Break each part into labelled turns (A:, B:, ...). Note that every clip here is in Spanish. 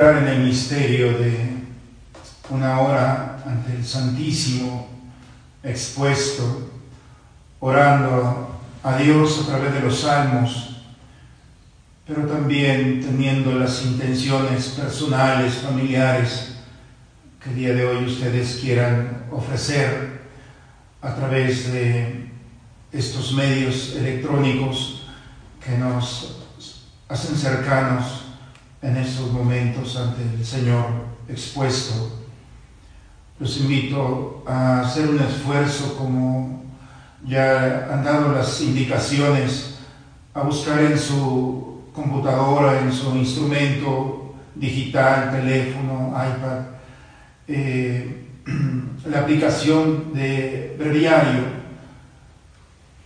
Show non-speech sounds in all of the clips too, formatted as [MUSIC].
A: en el misterio de una hora ante el Santísimo expuesto, orando a Dios a través de los salmos, pero también teniendo las intenciones personales, familiares, que día de hoy ustedes quieran ofrecer a través de estos medios electrónicos que nos hacen cercanos en estos momentos ante el Señor expuesto. Los invito a hacer un esfuerzo como ya han dado las indicaciones, a buscar en su computadora, en su instrumento digital, teléfono, iPad, eh, [CLEARS THROAT] la aplicación de breviario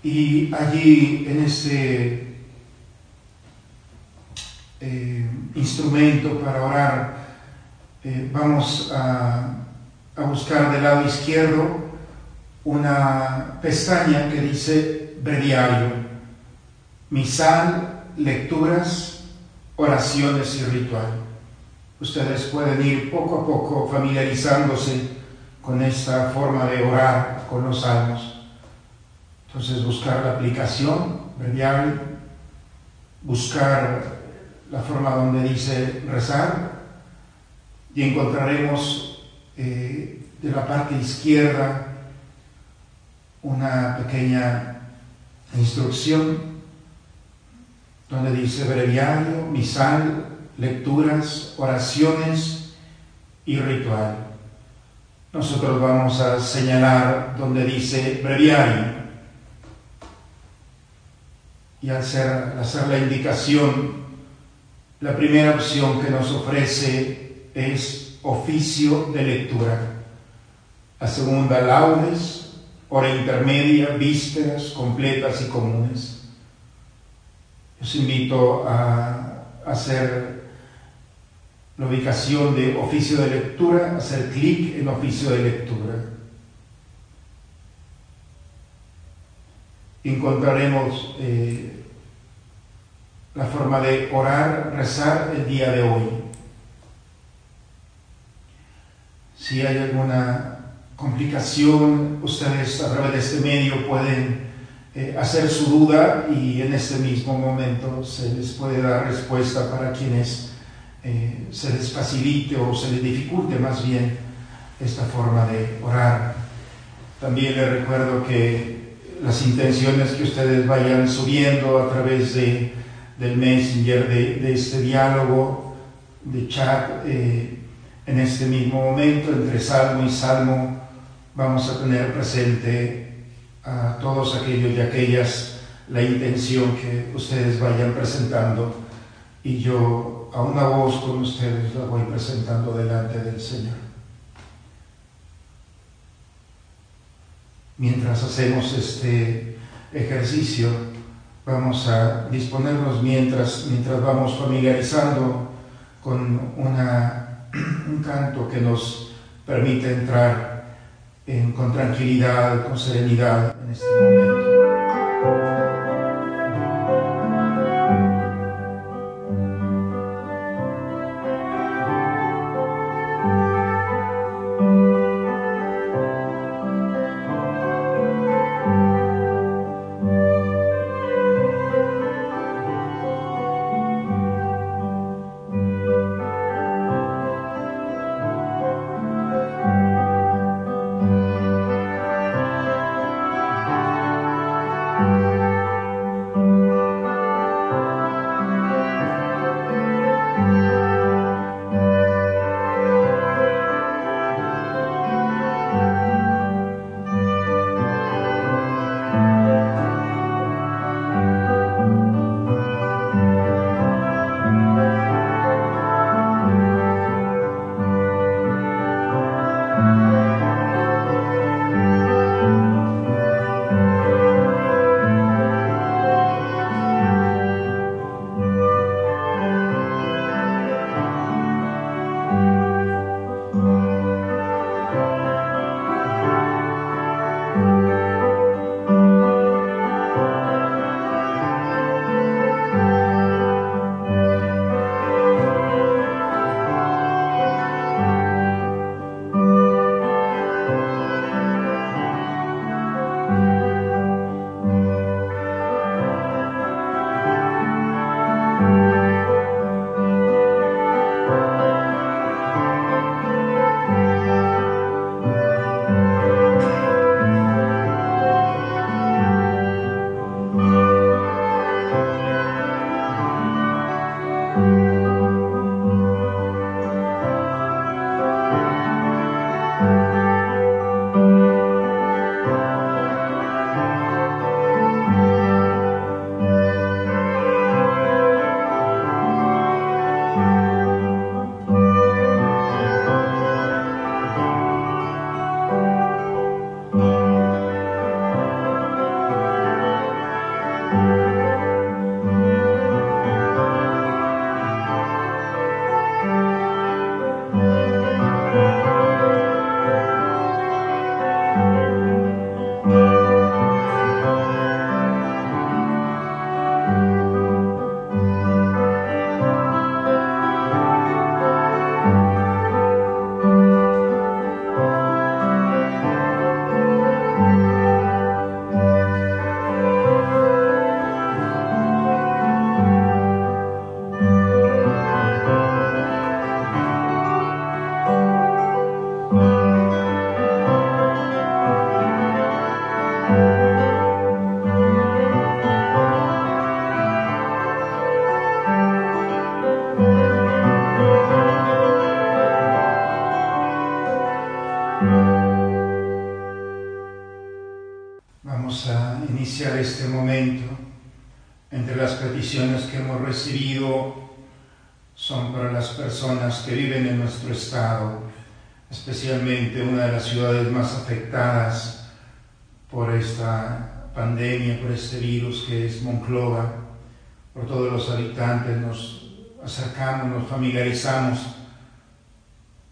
A: y allí en ese eh, instrumento para orar eh, vamos a, a buscar del lado izquierdo una pestaña que dice breviario, misal, lecturas, oraciones y ritual. Ustedes pueden ir poco a poco familiarizándose con esta forma de orar con los salmos. Entonces buscar la aplicación, breviario, buscar la forma donde dice rezar y encontraremos eh, de la parte izquierda una pequeña instrucción donde dice breviario, misal, lecturas, oraciones y ritual. Nosotros vamos a señalar donde dice breviario y al hacer, hacer la indicación, la primera opción que nos ofrece es oficio de lectura. La segunda, laudes, hora intermedia, vísperas, completas y comunes. Os invito a hacer la ubicación de oficio de lectura, hacer clic en oficio de lectura. Encontraremos eh, la forma de orar, rezar el día de hoy. Si hay alguna complicación, ustedes a través de este medio pueden eh, hacer su duda y en este mismo momento se les puede dar respuesta para quienes eh, se les facilite o se les dificulte más bien esta forma de orar. También les recuerdo que las intenciones que ustedes vayan subiendo a través de, del messenger de, este diálogo, de chat, eh, en este mismo momento entre salmo y salmo, vamos a tener presente a todos aquellos y aquellas la intención que ustedes vayan presentando y yo a una voz con ustedes la voy presentando delante del Señor. Mientras hacemos este ejercicio, vamos a disponernos mientras, mientras vamos familiarizando con una, [CLEARS THROAT] un canto que nos permite entrar con tranquilidad, con serenidad en este momento.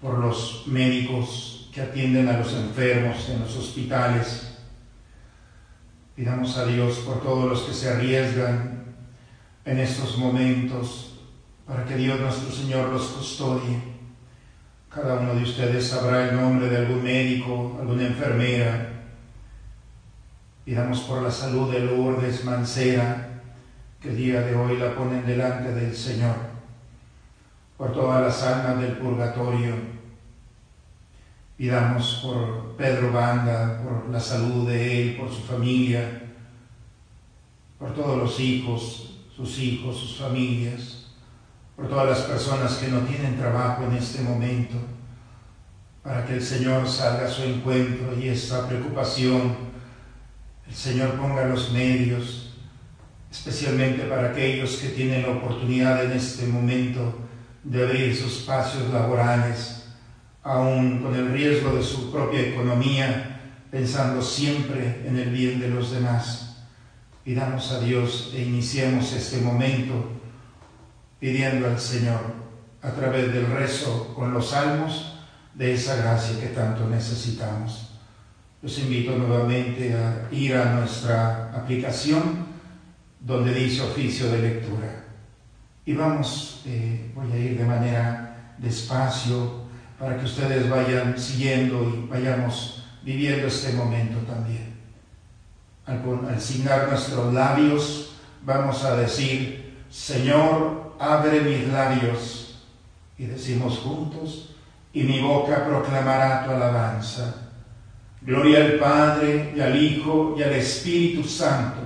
A: Por los médicos que atienden a los enfermos en los hospitales Pidamos a Dios por todos los que se arriesgan en estos momentos para que Dios nuestro Señor los custodie. Cada uno de ustedes sabrá el nombre de algún médico, alguna enfermera. Pidamos por la salud de Lourdes Mancera, que el día de hoy la ponen delante del Señor. Por todas las almas del purgatorio. Pidamos por Pedro Banda, por la salud de él, por su familia, por todos los hijos, sus hijos, sus familias, por todas las personas que no tienen trabajo en este momento, para que el Señor salga a su encuentro y esta preocupación, el Señor ponga los medios, especialmente para aquellos que tienen la oportunidad en este momento de abrir sus espacios laborales aún con el riesgo de su propia economía, pensando siempre en el bien de los demás. Pidamos a Dios e iniciemos este momento pidiendo al Señor, a través del rezo con los salmos, de esa gracia que tanto necesitamos. Los invito nuevamente a ir a nuestra aplicación donde dice oficio de lectura. Y vamos, eh, voy a ir de manera despacio, para que ustedes vayan siguiendo y vayamos viviendo este momento también. Al, al signar nuestros labios, vamos a decir, Señor, abre mis labios. Y decimos juntos, y mi boca proclamará tu alabanza. Gloria al Padre y al Hijo y al Espíritu Santo,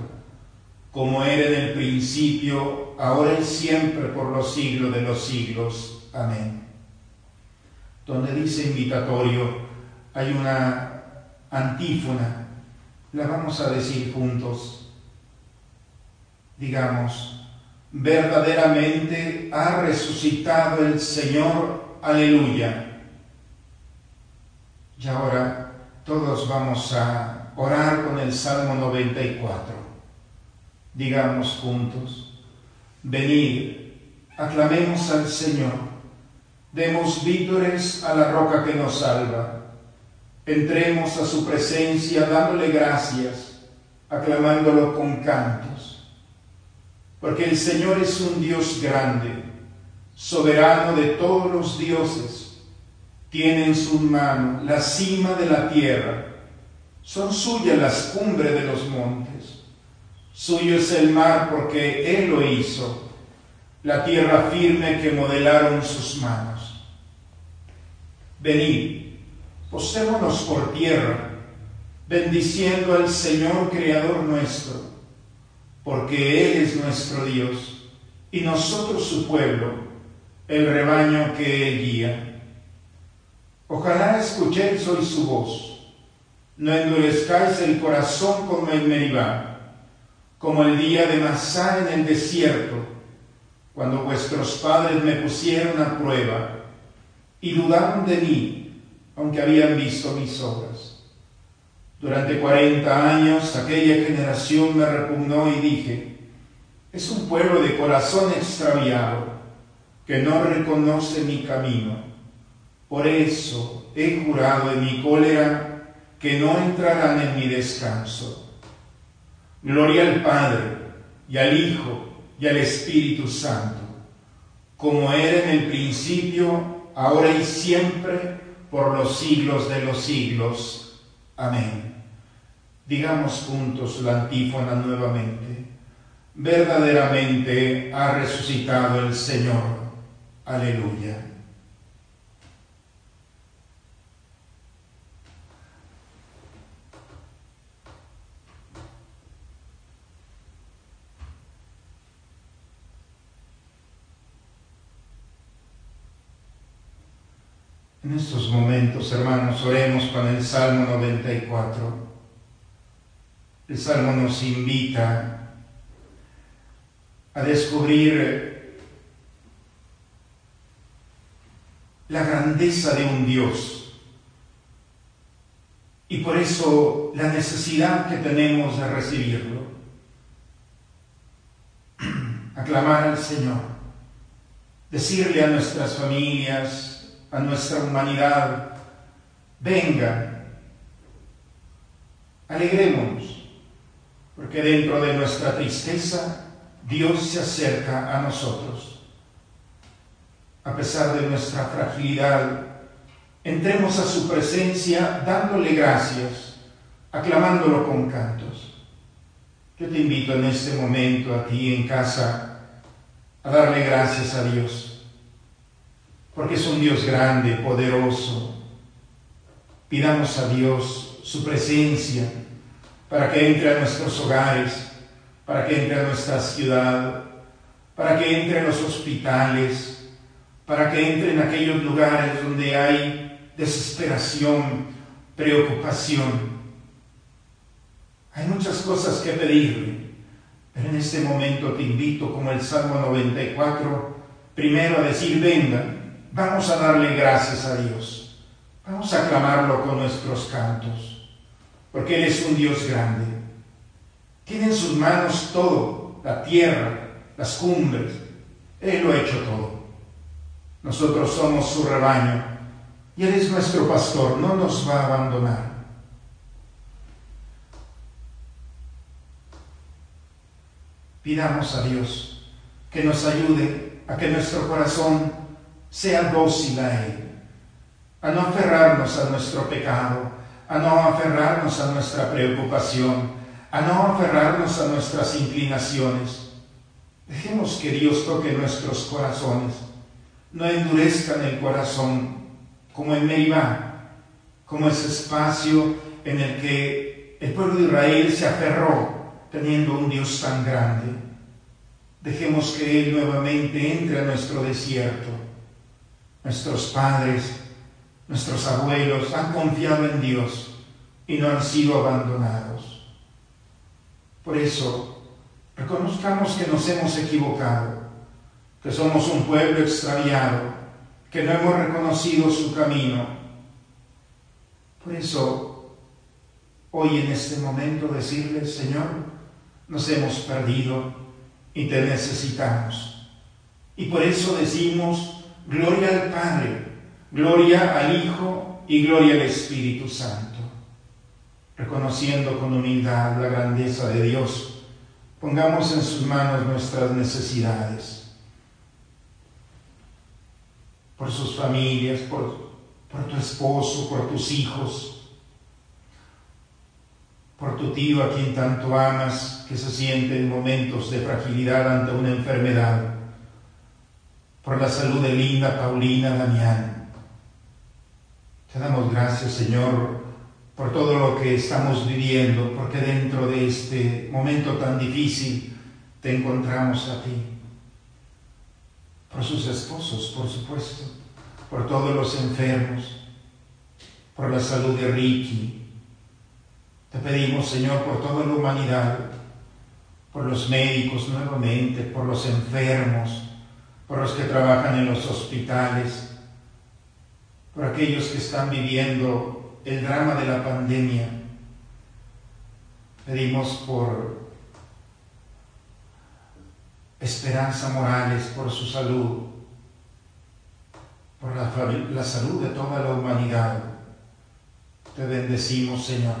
A: como era en el principio, ahora y siempre, por los siglos de los siglos. Amén donde dice invitatorio, hay una antífona, la vamos a decir juntos. Digamos, verdaderamente ha resucitado el Señor, aleluya. Y ahora todos vamos a orar con el Salmo 94. Digamos juntos, venid, aclamemos al Señor Demos vítores a la roca que nos salva. Entremos a su presencia dándole gracias, aclamándolo con cantos. Porque el Señor es un Dios grande, soberano de todos los dioses. Tiene en su mano la cima de la tierra. Son suyas las cumbres de los montes. Suyo es el mar porque Él lo hizo, la tierra firme que modelaron sus manos. Venid, postémonos por tierra, bendiciendo al Señor Creador nuestro, porque Él es nuestro Dios y nosotros su pueblo, el rebaño que Él guía. Ojalá escuchéis hoy su voz, no endurezcáis el corazón como el Meribá, como el día de Masá en el desierto, cuando vuestros padres me pusieron a prueba y dudaron de mí, aunque habían visto mis obras. Durante cuarenta años aquella generación me repugnó y dije, es un pueblo de corazón extraviado que no reconoce mi camino. Por eso he jurado en mi cólera que no entrarán en mi descanso. Gloria al Padre y al Hijo y al Espíritu Santo, como era en el principio, ahora y siempre, por los siglos de los siglos. Amén. Digamos juntos la antífona nuevamente. Verdaderamente ha resucitado el Señor. Aleluya. En hermanos, oremos con el Salmo 94. El Salmo nos invita a descubrir la grandeza de un Dios y por eso la necesidad que tenemos de recibirlo. [CLEARS THROAT] Aclamar al Señor, decirle a nuestras familias, a nuestra humanidad, venga, alegrémonos, porque dentro de nuestra tristeza Dios se acerca a nosotros. A pesar de nuestra fragilidad, entremos a su presencia dándole gracias, aclamándolo con cantos. Yo te invito en este momento a ti en casa a darle gracias a Dios, porque es un Dios grande, poderoso. Pidamos a Dios su presencia para que entre a nuestros hogares, para que entre a nuestra ciudad, para que entre a los hospitales, para que entre en aquellos lugares donde hay desesperación, preocupación. Hay muchas cosas que pedirle, pero en este momento te invito, como el Salmo 94, primero a decir, venga, vamos a darle gracias a Dios, vamos a aclamarlo con nuestros cantos, porque Él es un Dios grande tiene en sus manos todo, la tierra, las cumbres. Él lo ha hecho todo. Nosotros somos su rebaño y Él es nuestro pastor, no nos va a abandonar. Pidamos a Dios que nos ayude a que nuestro corazón sea dócil a Él, a no aferrarnos a nuestro pecado, a no aferrarnos a nuestra preocupación, a no aferrarnos a nuestras inclinaciones. Dejemos que Dios toque nuestros corazones. No endurezcan el corazón como en Meribá, como ese espacio en el que el pueblo de Israel se aferró teniendo un Dios tan grande. Dejemos que Él nuevamente entre a nuestro desierto. Nuestros padres, nuestros abuelos han confiado en Dios y no han sido abandonados. Por eso, reconozcamos que nos hemos equivocado, que somos un pueblo extraviado, que no hemos reconocido su camino. Por eso, hoy en este momento decirle, Señor, nos hemos perdido y te necesitamos. Y por eso decimos, gloria al Padre, gloria al Hijo y gloria al Espíritu Santo reconociendo con humildad la grandeza de Dios, pongamos en sus manos nuestras necesidades, por sus familias, por, tu esposo, por tus hijos, por tu tío a quien tanto amas, que se siente en momentos de fragilidad ante una enfermedad, por la salud de Linda, Paulina, Damián. Te damos gracias, Señor, por todo lo que estamos viviendo, porque dentro de este momento tan difícil te encontramos a ti. Por sus esposos, por supuesto, por todos los enfermos, por la salud de Ricky. Te pedimos, Señor, por toda la humanidad, por los médicos nuevamente, por los enfermos, por los que trabajan en los hospitales, por aquellos que están viviendo el drama de la pandemia. Pedimos por Esperanza Morales, por su salud, por la, salud de toda la humanidad. Te bendecimos, Señor.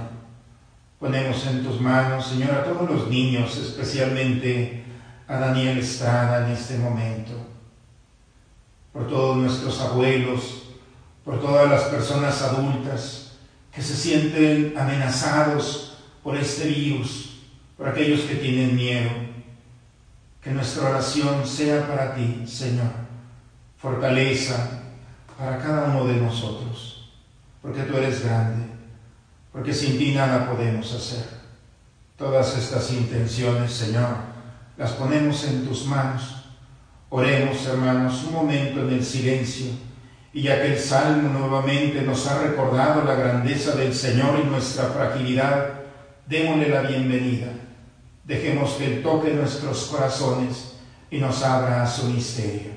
A: Ponemos en tus manos, Señor, a todos los niños, especialmente a Daniel Estrada en este momento, por todos nuestros abuelos, por todas las personas adultas, que se sienten amenazados por este virus, por aquellos que tienen miedo. Que nuestra oración sea para ti, Señor, fortaleza para cada uno de nosotros, porque tú eres grande, porque sin ti nada podemos hacer. Todas estas intenciones, Señor, las ponemos en tus manos. Oremos, hermanos, un momento en el silencio y ya que el Salmo nuevamente nos ha recordado la grandeza del Señor y nuestra fragilidad, démosle la bienvenida. Dejemos que Él toque nuestros corazones y nos abra a su misterio.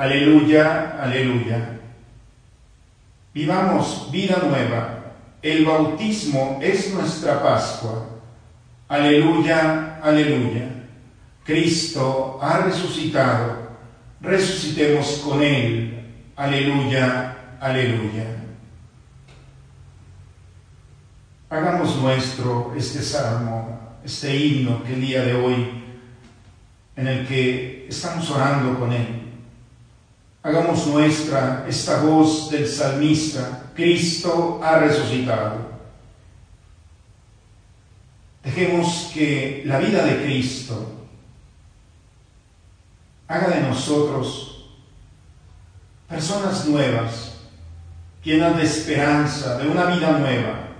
A: Aleluya, aleluya. Vivamos vida nueva. El bautismo es nuestra Pascua. Aleluya, aleluya. Cristo ha resucitado. Resucitemos con Él. Aleluya, aleluya. Hagamos nuestro este salmo, este himno que el día de hoy, en el que estamos orando con Él. Hagamos nuestra esta voz del salmista, Cristo ha resucitado. Dejemos que la vida de Cristo haga de nosotros personas nuevas, llenas de esperanza, de una vida nueva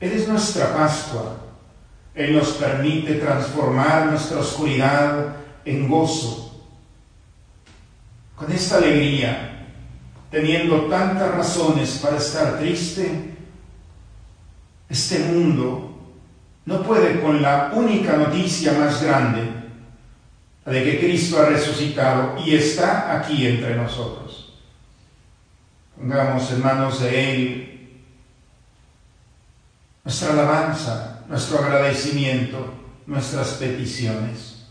A: él es nuestra Pascua. Él nos permite transformar nuestra oscuridad en gozo. Con esta alegría, teniendo tantas razones para estar triste, este mundo no puede con la única noticia más grande, de que Cristo ha resucitado y está aquí entre nosotros. Pongamos en manos de Él nuestra alabanza, nuestro agradecimiento, nuestras peticiones.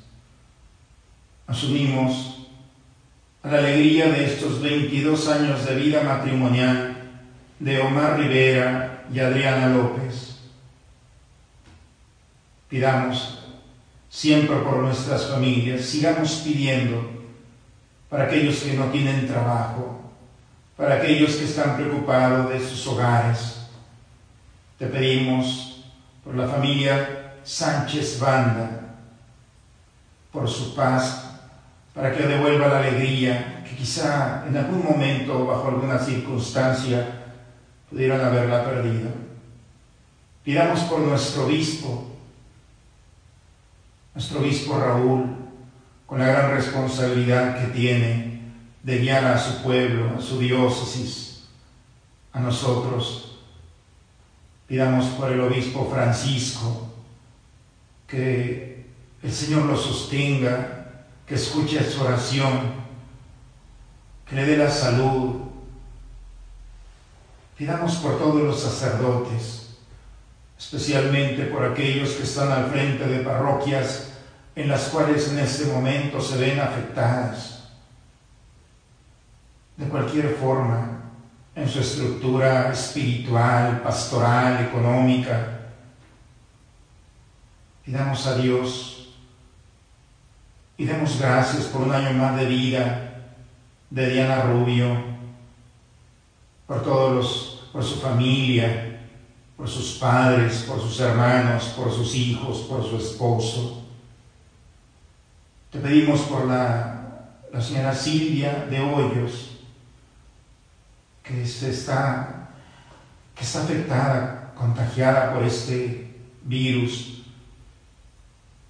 A: Asumimos la alegría de estos 22 años de vida matrimonial de Omar Rivera y Adriana López. Pidamos siempre por nuestras familias, sigamos pidiendo para aquellos que no tienen trabajo, para aquellos que están preocupados de sus hogares. Te pedimos por la familia Sánchez Banda, por su paz, para que devuelva la alegría que quizá en algún momento, bajo alguna circunstancia, pudieran haberla perdido. Pidamos por nuestro obispo, nuestro obispo Raúl, con la gran responsabilidad que tiene de guiar a su pueblo, a su diócesis, a nosotros. Pidamos por el obispo Francisco, que el Señor lo sostenga, que escuche su oración, que le dé la salud. Pidamos por todos los sacerdotes, especialmente por aquellos que están al frente de parroquias en las cuales en este momento se ven afectadas de cualquier forma en su estructura espiritual, pastoral, económica. Pidamos a Dios y demos gracias por un año más de vida de Diana Rubio, por todos los, por su familia, por sus padres, por sus hermanos, por sus hijos, por su esposo. Te pedimos por la, la señora Silvia de Hoyos, que está, que está afectada, contagiada por este virus,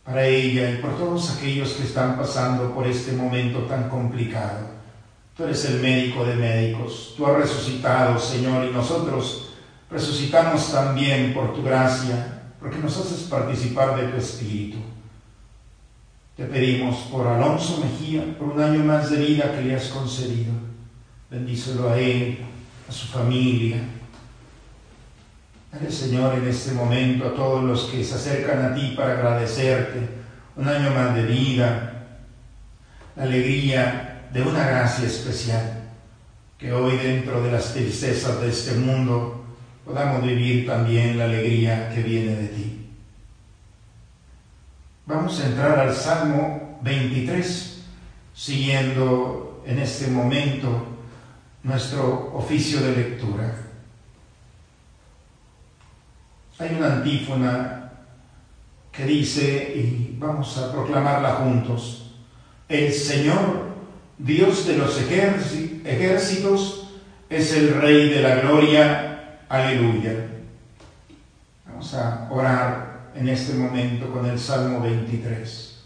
A: para ella y por todos aquellos que están pasando por este momento tan complicado. Tú eres el médico de médicos, tú has resucitado, Señor, y nosotros resucitamos también por tu gracia, porque nos haces participar de tu Espíritu. Te pedimos por Alonso Mejía, por un año más de vida que le has concedido. Bendícelo a él, a su familia. Dale, Señor, en este momento a todos los que se acercan a ti para agradecerte un año más de vida, la alegría de una gracia especial, que hoy dentro de las tristezas de este mundo podamos vivir también la alegría que viene de ti. Vamos a entrar al Salmo 23, siguiendo en este momento nuestro oficio de lectura. Hay una antífona que dice, y vamos a proclamarla juntos, el Señor, Dios de los ejércitos, es el Rey de la gloria Aleluya. Vamos a orar en este momento con el Salmo 23.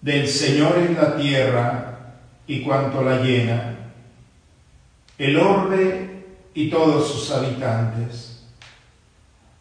A: Del Señor es la tierra y cuanto la llena, el orbe y todos sus habitantes.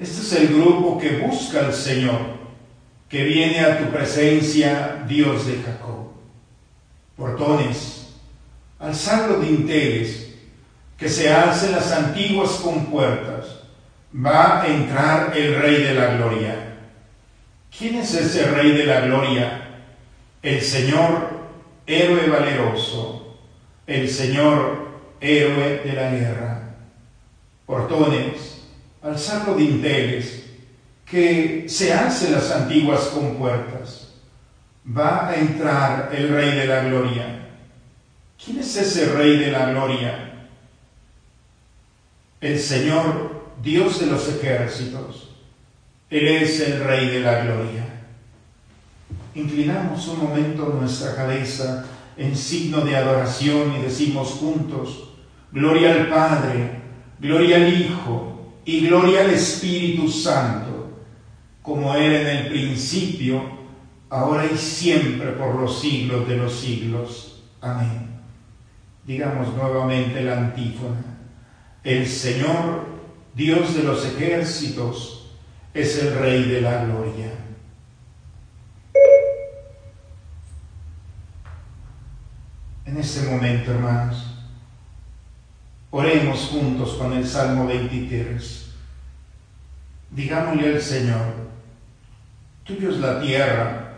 A: Este es el grupo que busca al Señor, que viene a tu presencia, Dios de Jacob. Portones, alzando dinteles, que se alcen las antiguas compuertas, va a entrar el Rey de la Gloria. ¿Quién es ese Rey de la Gloria? El Señor, héroe valeroso, el Señor, héroe de la guerra. Portones, alzar los dinteles, que se alcen las antiguas compuertas. Va a entrar el Rey de la Gloria. ¿Quién es ese Rey de la Gloria? el Señor, Dios de los ejércitos. Él es el Rey de la Gloria. inclinamos un momento nuestra cabeza en signo de adoración y decimos juntos, Gloria al Padre, gloria al Hijo y gloria al Espíritu Santo, como era en el principio, ahora y siempre por los siglos de los siglos. Amén. Digamos nuevamente la antífona. El Señor, Dios de los ejércitos, es el Rey de la Gloria. En este momento, hermanos, oremos juntos con el Salmo 23. Digámosle al Señor, tuyo es la tierra,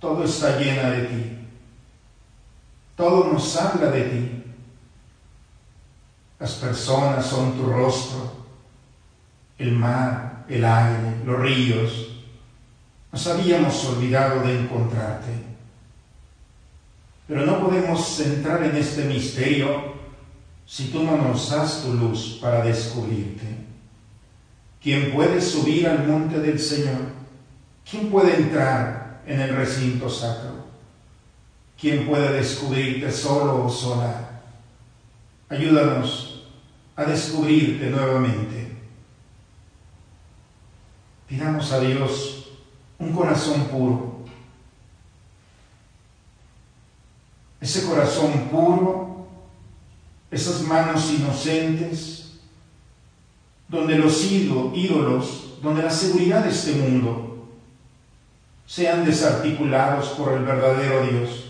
A: todo está llena de ti, todo nos habla de ti. Las personas son tu rostro, el mar, el aire, los ríos. Nos habíamos olvidado de encontrarte. Pero no podemos entrar en este misterio si tú no nos das tu luz para descubrirte. ¿Quién puede subir al monte del Señor? ¿Quién puede entrar en el recinto sacro? ¿Quién puede descubrirte solo o sola? Ayúdanos a descubrirte nuevamente. Pidamos a Dios un corazón puro ese corazón puro, esas manos inocentes, donde los ídolos, donde la seguridad de este mundo sean desarticulados por el verdadero Dios.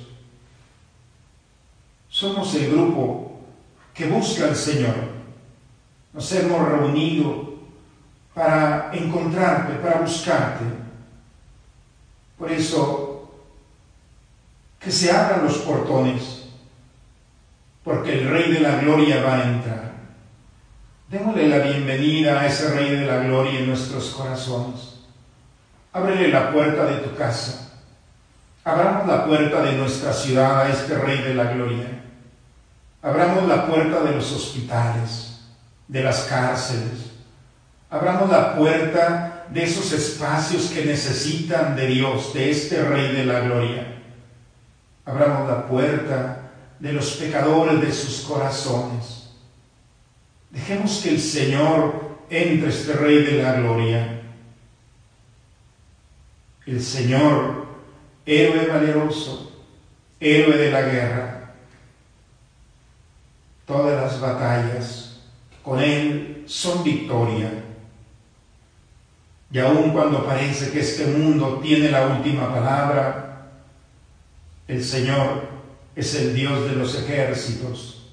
A: Somos el grupo que busca al Señor. Nos hemos reunido para encontrarte, para buscarte. Por eso que se abran los portones, porque el Rey de la Gloria va a entrar. Démosle la bienvenida a ese Rey de la Gloria en nuestros corazones. Ábrele la puerta de tu casa. Abramos la puerta de nuestra ciudad a este Rey de la Gloria. Abramos la puerta de los hospitales, de las cárceles. Abramos la puerta de esos espacios que necesitan de Dios, de este Rey de la Gloria abramos la puerta de los pecadores de sus corazones. Dejemos que el Señor entre este Rey de la Gloria. El Señor, héroe valeroso, héroe de la guerra. Todas las batallas con Él son victoria. Y aun cuando parece que este mundo tiene la última palabra, el Señor es el Dios de los ejércitos.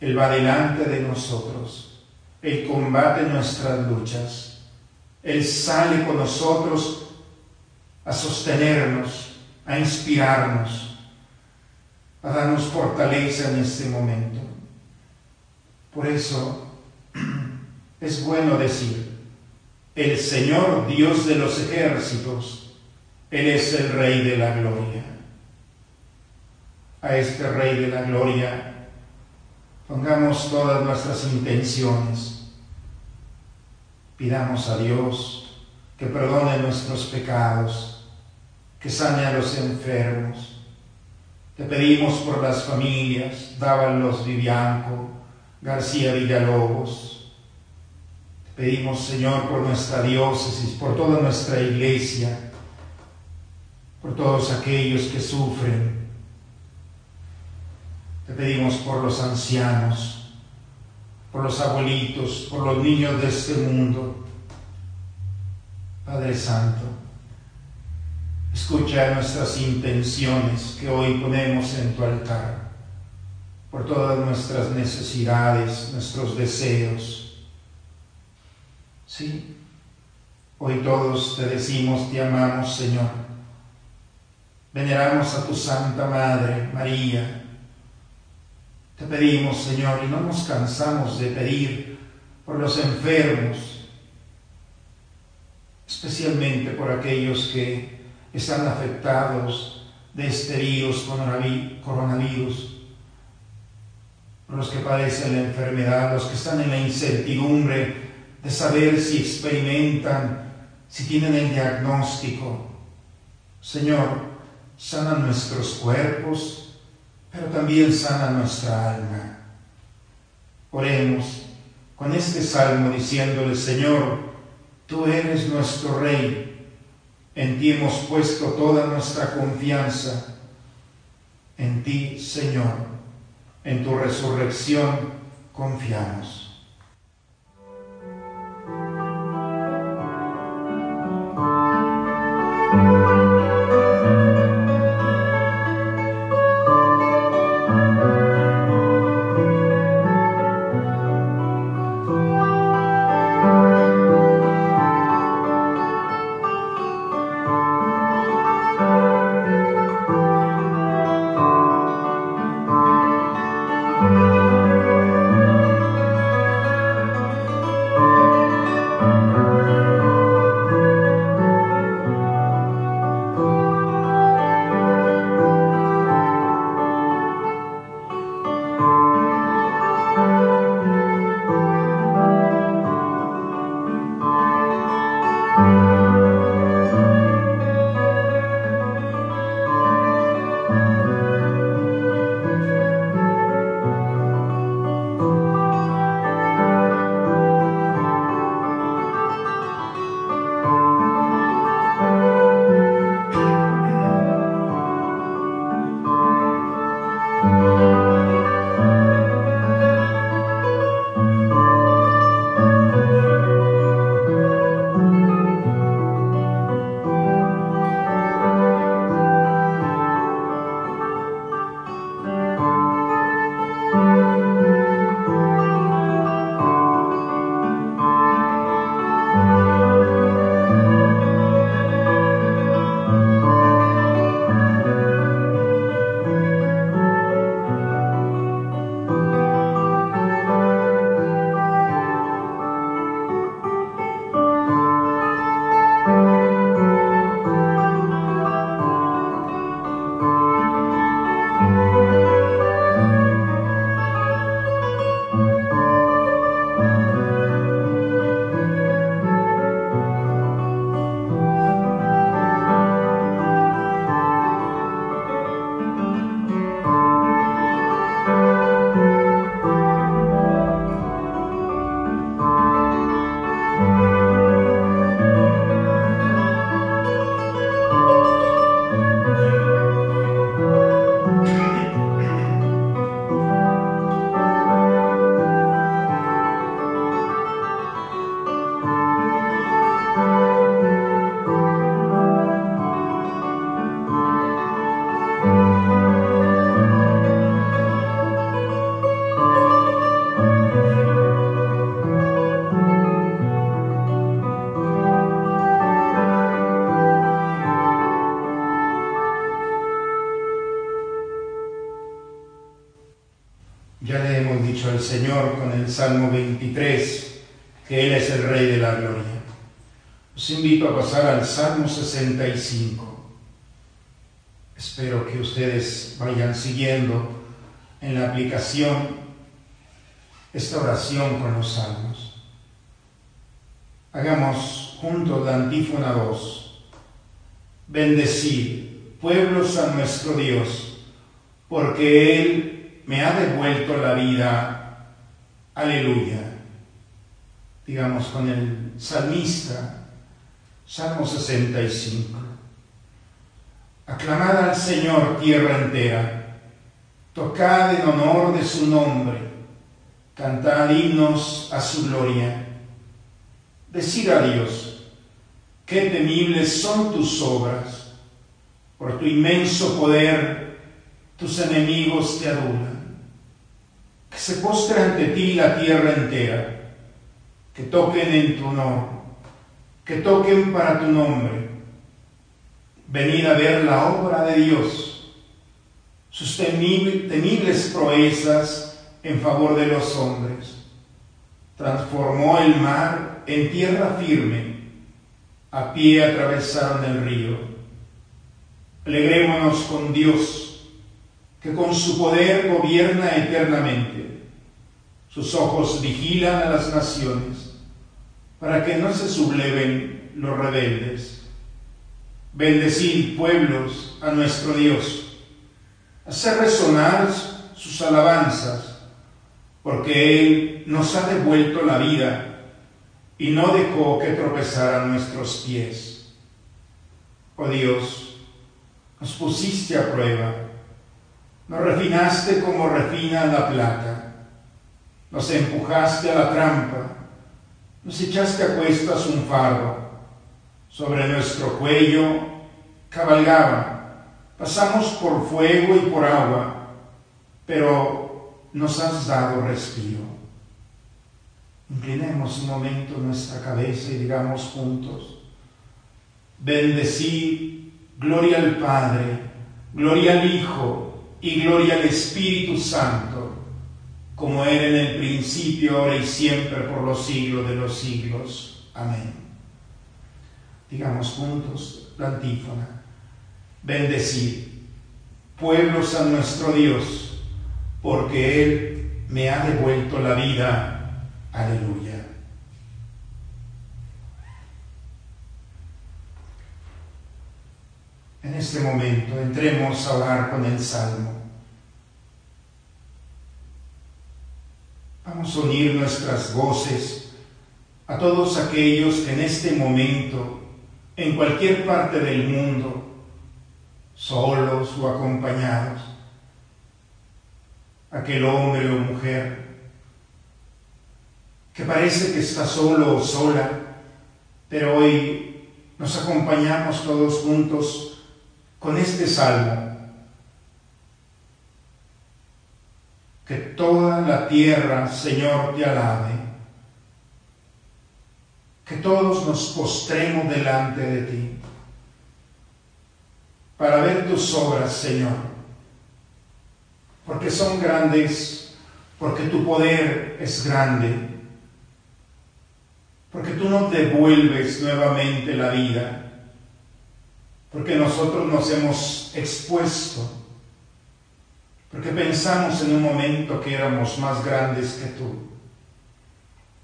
A: Él va delante de nosotros. Él combate nuestras luchas. Él sale con nosotros a sostenernos, a inspirarnos, a darnos fortaleza en este momento. Por eso [CLEARS THROAT] es bueno decir, el Señor Dios de los ejércitos, Él es el Rey de la gloria a este Rey de la Gloria. Pongamos todas nuestras intenciones. Pidamos a Dios que perdone nuestros pecados, que sane a los enfermos. Te pedimos por las familias, Dávalos Vivianco, García Villalobos. Te pedimos, Señor, por nuestra diócesis, por toda nuestra iglesia, por todos aquellos que sufren te pedimos por los ancianos, por los abuelitos, por los niños de este mundo. Padre Santo, escucha nuestras intenciones que hoy ponemos en tu altar, por todas nuestras necesidades, nuestros deseos. Sí, hoy todos te decimos, te amamos Señor. Veneramos a tu Santa Madre, María, te pedimos, Señor, y no nos cansamos de pedir por los enfermos, especialmente por aquellos que están afectados de este virus, coronavirus, por los que padecen la enfermedad, los que están en la incertidumbre de saber si experimentan, si tienen el diagnóstico. Señor, sana nuestros cuerpos, pero también sana nuestra alma. Oremos con este salmo diciéndole, Señor, tú eres nuestro Rey, en ti hemos puesto toda nuestra confianza, en ti, Señor, en tu resurrección confiamos. Señor con el Salmo 23, que Él es el Rey de la Gloria. Os invito a pasar al Salmo 65. Espero que ustedes vayan siguiendo en la aplicación esta oración con los salmos. Hagamos juntos la antífona 2. Bendecid, pueblos a nuestro Dios, porque Él me ha devuelto la vida Aleluya. Digamos con el salmista, Salmo 65. Aclamad al Señor tierra entera, tocad en honor de su nombre, cantad himnos a su gloria. Decid a Dios, qué temibles son tus obras, por tu inmenso poder tus enemigos te adulan que se postre ante ti la tierra entera, que toquen en tu honor, que toquen para tu nombre. Venid a ver la obra de Dios, sus temibles proezas en favor de los hombres. Transformó el mar en tierra firme, a pie atravesaron el río. Alegrémonos con Dios que con su poder gobierna eternamente. Sus ojos vigilan a las naciones para que no se subleven los rebeldes. bendecir pueblos a nuestro Dios, hacer resonar sus alabanzas, porque Él nos ha devuelto la vida y no dejó que tropezaran nuestros pies. Oh Dios, nos pusiste a prueba, nos refinaste como refina la plata, nos empujaste a la trampa, nos echaste a cuestas un fardo sobre nuestro cuello cabalgaba. Pasamos por fuego y por agua, pero nos has dado respiro. Inclinemos un momento nuestra cabeza y digamos juntos, bendecid, gloria al Padre, gloria al Hijo y gloria al Espíritu Santo, como era en el principio, ahora y siempre, por los siglos de los siglos. Amén digamos juntos la antífona, bendecid pueblos a nuestro Dios, porque Él me ha devuelto la vida. Aleluya. En este momento entremos a orar con el Salmo. Vamos a unir nuestras voces a todos aquellos que en este momento en cualquier parte del mundo, solos o acompañados. Aquel hombre o mujer que parece que está solo o sola, pero hoy nos acompañamos todos juntos con este salmo. Que toda la tierra, Señor, te alabe que todos nos postremos delante de ti para ver tus obras, Señor, porque son grandes, porque tu poder es grande, porque tú nos devuelves nuevamente la vida, porque nosotros nos hemos expuesto, porque pensamos en un momento que éramos más grandes que tú,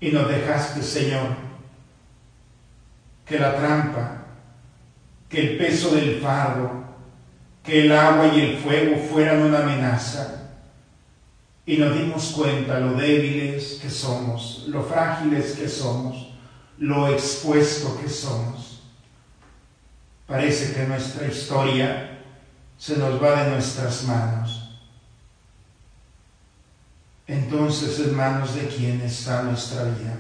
A: y nos dejaste, Señor, que la trampa, que el peso del fardo, que el agua y el fuego fueran una amenaza. Y nos dimos cuenta lo débiles que somos, lo frágiles que somos, lo expuesto que somos. Parece que nuestra historia se nos va de nuestras manos. Entonces, en manos de quién está nuestra vida?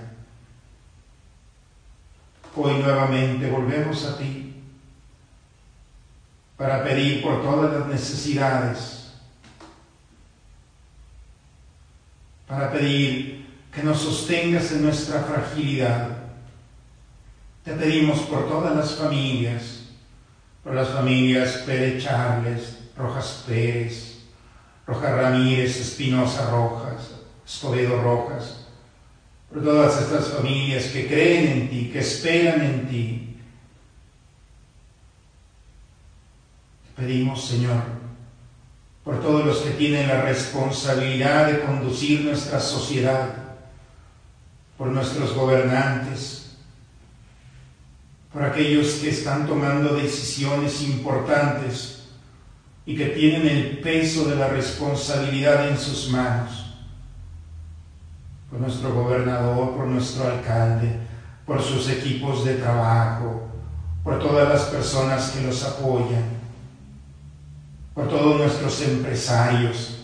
A: Hoy nuevamente volvemos a ti para pedir por todas las necesidades, para pedir que nos sostengas en nuestra fragilidad. Te pedimos por todas las familias, por las familias Pérez Charles, Rojas Pérez, Rojas Ramírez, Espinosa Rojas, Escobedo Rojas, por todas estas familias que creen en ti, que esperan en ti. Pedimos, Señor, por todos los que tienen la responsabilidad de conducir nuestra sociedad, por nuestros gobernantes, por aquellos que están tomando decisiones importantes y que tienen el peso de la responsabilidad en sus manos. Por nuestro gobernador, por nuestro alcalde, por sus equipos de trabajo, por todas las personas que los apoyan, por todos nuestros empresarios,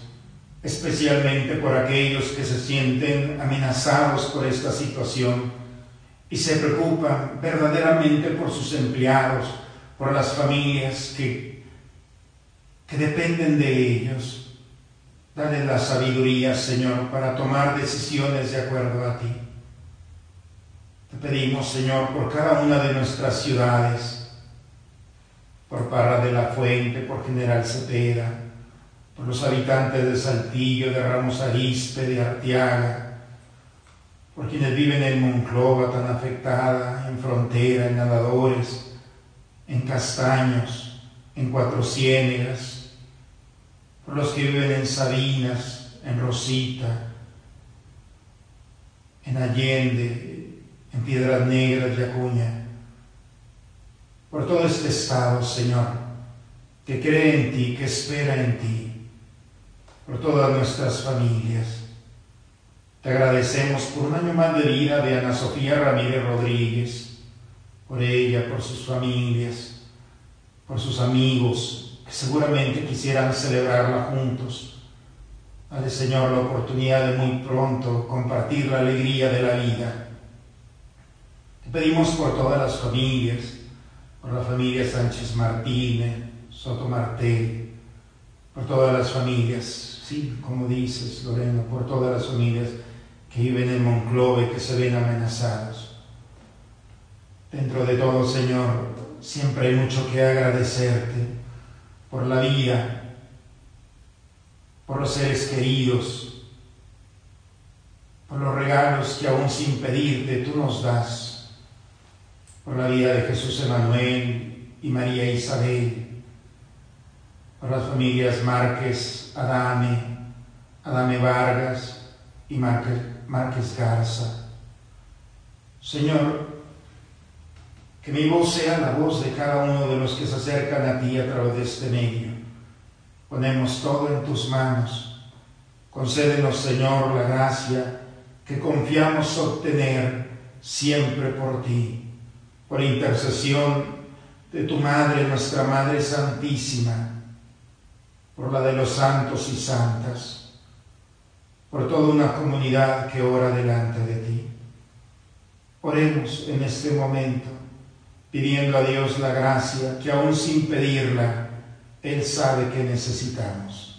A: especialmente por aquellos que se sienten amenazados por esta situación y se preocupan verdaderamente por sus empleados, por las familias que, que dependen de ellos. Dale la sabiduría, Señor, para tomar decisiones de acuerdo a ti. Te pedimos, Señor, por cada una de nuestras ciudades, por Parra de la Fuente, por General Cepeda, por los habitantes de Saltillo, de Ramos Arispe, de Arteaga, por quienes viven en Monclova tan afectada, en Frontera, en Nadadores, en Castaños, en Cuatro Ciénegas, por los que viven en Sabinas, en Rosita, en Allende, en Piedras Negras y Acuña. por todo este Estado, Señor, que cree en ti, que espera en ti, por todas nuestras familias. Te agradecemos por un año más de vida de Ana Sofía Ramírez Rodríguez, por ella, por sus familias, por sus amigos que seguramente quisieran celebrarla juntos. Dale, Señor, la oportunidad de muy pronto compartir la alegría de la vida. Te pedimos por todas las familias, por la familia Sánchez Martínez, Soto Martel, por todas las familias, sí, como dices, Lorena, por todas las familias que viven en Monclova y que se ven amenazados. Dentro de todo, Señor, siempre hay mucho que agradecerte por la vida, por los seres queridos, por los regalos que aún sin pedirte tú nos das, por la vida de Jesús Emanuel y María Isabel, por las familias Márquez, Adame, Adame Vargas y Márquez, Garza. Señor, que mi voz sea la voz de cada uno de los que se acercan a ti a través de este medio. Ponemos todo en tus manos. Concédenos, Señor, la gracia que confiamos obtener siempre por ti, por intercesión de tu Madre, nuestra Madre Santísima, por la de los santos y santas, por toda una comunidad que ora delante de ti. Oremos en este momento pidiendo a Dios la gracia que aún sin pedirla, Él sabe que necesitamos.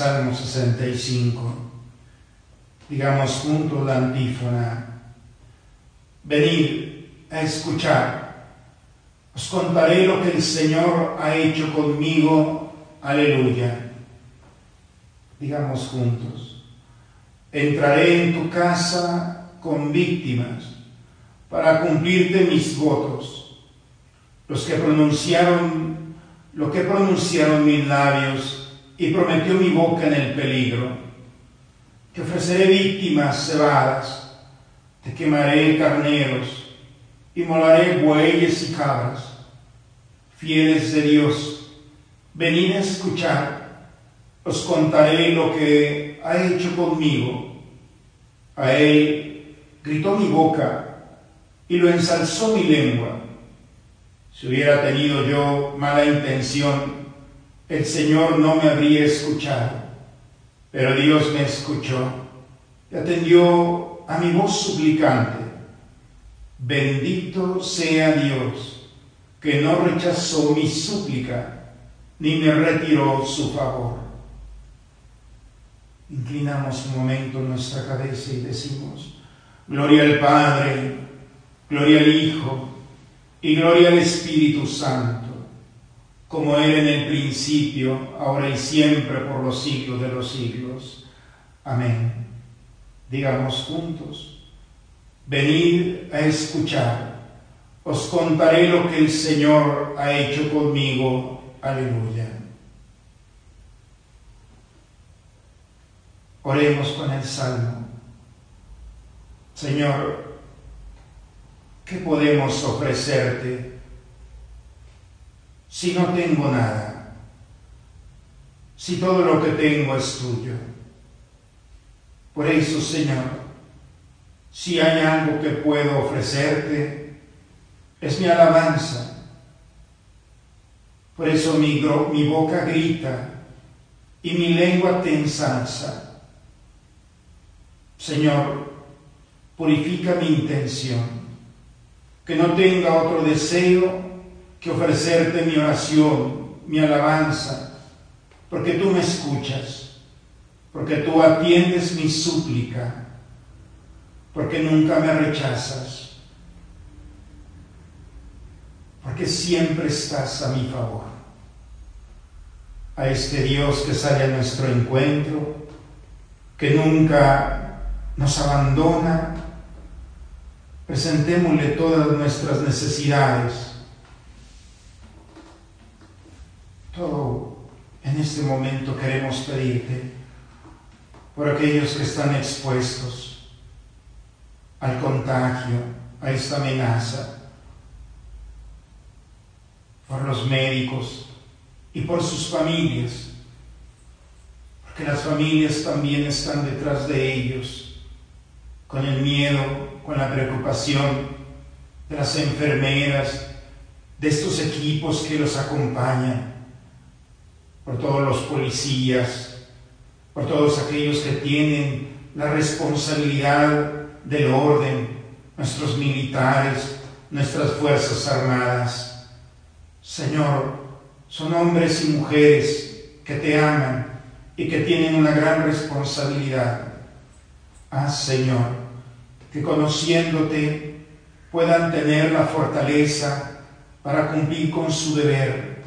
A: Salmo 65. Digamos juntos la antífona. Venid a escuchar. Os contaré lo que el Señor ha hecho conmigo. Aleluya. Digamos juntos. Entraré en tu casa con víctimas para cumplirte mis votos. Los que pronunciaron lo que pronunciaron mis labios y prometió mi boca en el peligro. Te ofreceré víctimas cebadas, te quemaré carneros y molaré bueyes y cabras. Fieles de Dios, venid a escuchar, os contaré lo que ha hecho conmigo. A él gritó mi boca y lo ensalzó mi lengua si hubiera tenido yo mala intención, el Señor no me habría escuchado, pero Dios me escuchó y atendió a mi voz suplicante. Bendito sea Dios, que no rechazó mi súplica, ni me retiró su favor. Inclinamos un momento nuestra cabeza y decimos, Gloria al Padre, gloria al Hijo, y gloria al Espíritu Santo, como era en el principio, ahora y siempre, por los siglos de los siglos. Amén. Digamos juntos, venid a escuchar, os contaré lo que el Señor ha hecho conmigo. Aleluya. Oremos con el Salmo. Señor, ¿Qué podemos ofrecerte si no tengo nada? Si todo lo que tengo es tuyo. Por eso, Señor, si hay algo que puedo ofrecerte, es mi alabanza. Por eso mi, mi boca grita y mi lengua te ensalza. Señor, purifica mi intención que no tenga otro deseo que ofrecerte mi oración, mi alabanza, porque tú me escuchas, porque tú atiendes mi súplica, porque nunca me rechazas, porque siempre estás a mi favor. A este Dios que sale a nuestro encuentro, que nunca nos abandona, Presentémosle todas nuestras necesidades. Todo. En este momento queremos pedirte por aquellos que están expuestos al contagio, a esta amenaza, por los médicos y por sus familias, porque las familias también están detrás de ellos, con el miedo con la preocupación de las enfermeras, de estos equipos que los acompañan, por todos los policías, por todos aquellos que tienen la responsabilidad del orden, nuestros militares, nuestras Fuerzas Armadas. Señor, son hombres y mujeres que te aman y que tienen una gran responsabilidad. Ah, Señor, que conociéndote puedan tener la fortaleza para cumplir con su deber,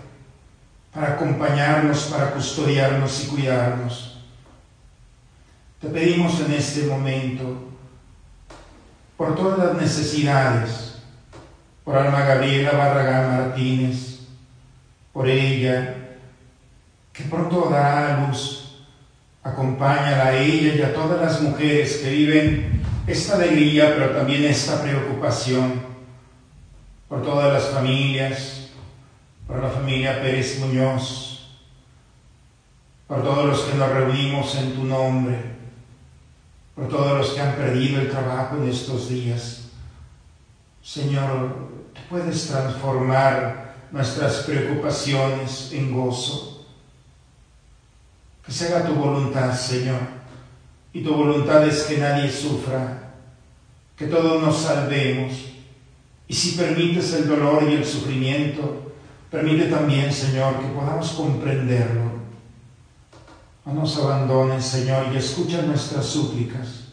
A: para acompañarnos, para custodiarnos y cuidarnos. Te pedimos en este momento por todas las necesidades, por Alma Gabriela Barragán Martínez, por ella, que pronto dará a luz. Acompáñala a ella y a todas las mujeres que viven esta alegría, pero también esta preocupación por todas las familias, por la familia Pérez Muñoz, por todos los que nos reunimos en tu nombre, por todos los que han perdido el trabajo en estos días. Señor, tú puedes transformar nuestras preocupaciones en gozo. Que se haga tu voluntad, Señor y tu voluntad es que nadie sufra, que todos nos salvemos. Y si permites el dolor y el sufrimiento, permite también, Señor, que podamos comprenderlo, No nos abandones, Señor, y escucha nuestras súplicas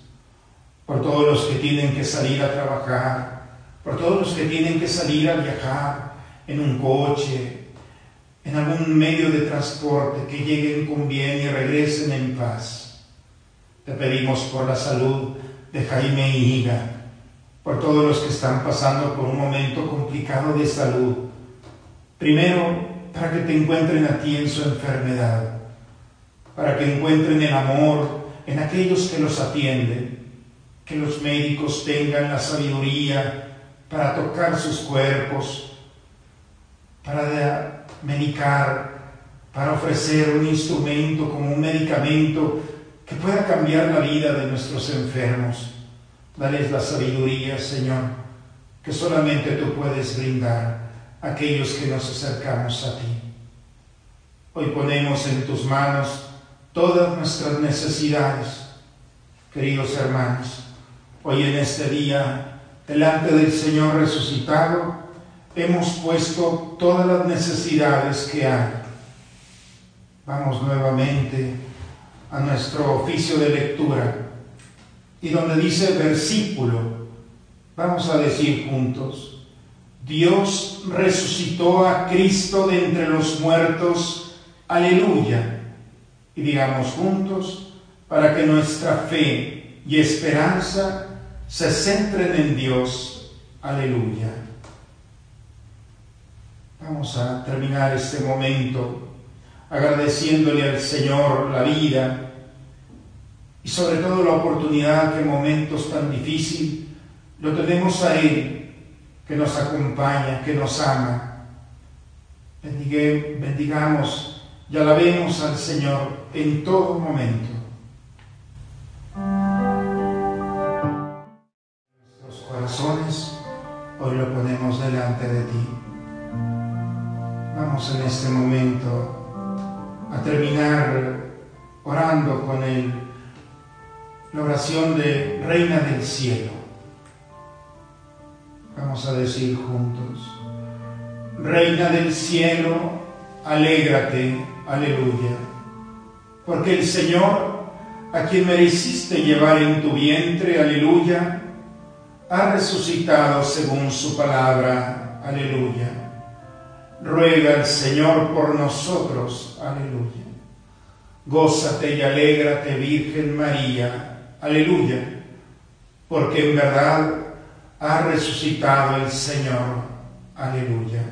A: por todos los que tienen que salir a trabajar, por todos los que tienen que salir a viajar en un coche, en algún medio de transporte, que lleguen con bien y regresen en paz. Te pedimos por la salud de Jaime y Higa, por todos los que están pasando por un momento complicado de salud. Primero, para que te encuentren a ti en su enfermedad para que encuentren el amor en aquellos que los atienden, que los médicos tengan la sabiduría para tocar sus cuerpos, para medicar, para ofrecer un instrumento como un medicamento que pueda cambiar la vida de nuestros enfermos. Dales la sabiduría, Señor, que solamente tú puedes brindar aquellos que nos acercamos a ti. Hoy ponemos en tus manos todas nuestras necesidades. Queridos hermanos, hoy en este día, delante del Señor resucitado, hemos puesto todas las necesidades que hay. Vamos nuevamente a nuestro oficio de lectura y donde dice versículo, vamos a decir juntos, Dios resucitó a Cristo de entre los muertos, aleluya y digamos juntos, para que nuestra fe y esperanza se centren en Dios. Aleluya. Vamos a terminar este momento agradeciéndole al Señor la vida y sobre todo la oportunidad que en momentos tan difíciles lo tenemos a Él, que nos acompaña, que nos ama. bendigamos y alabemos al Señor en todo momento. Nuestros corazones hoy lo ponemos delante de ti. Vamos en este momento a terminar orando con el, la oración de Reina del Cielo. Vamos a decir juntos, Reina del Cielo, alégrate Aleluya. Porque el Señor, a quien me hiciste llevar en tu vientre, aleluya, ha resucitado según su palabra, aleluya. Ruega al Señor por nosotros, aleluya. Gózate y alégrate, Virgen María, aleluya, porque en verdad ha resucitado el Señor, aleluya.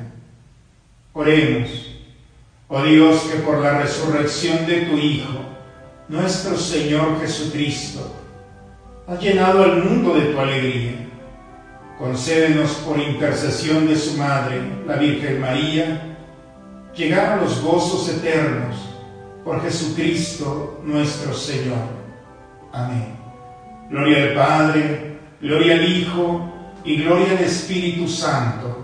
A: Oremos. Oh Dios, que por la resurrección de tu Hijo, nuestro Señor Jesucristo, has llenado al mundo de tu alegría. Concédenos por intercesión de su Madre, la Virgen María, llegar a los gozos eternos por Jesucristo nuestro Señor. Amén. Gloria al Padre, gloria al Hijo y gloria al Espíritu Santo,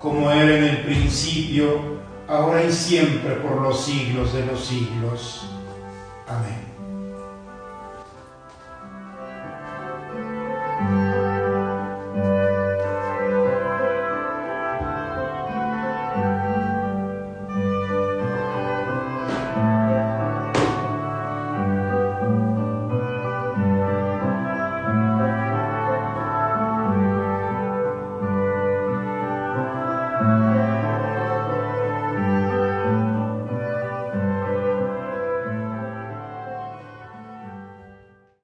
A: como era en el principio, ahora y siempre por los siglos de los siglos. Amén.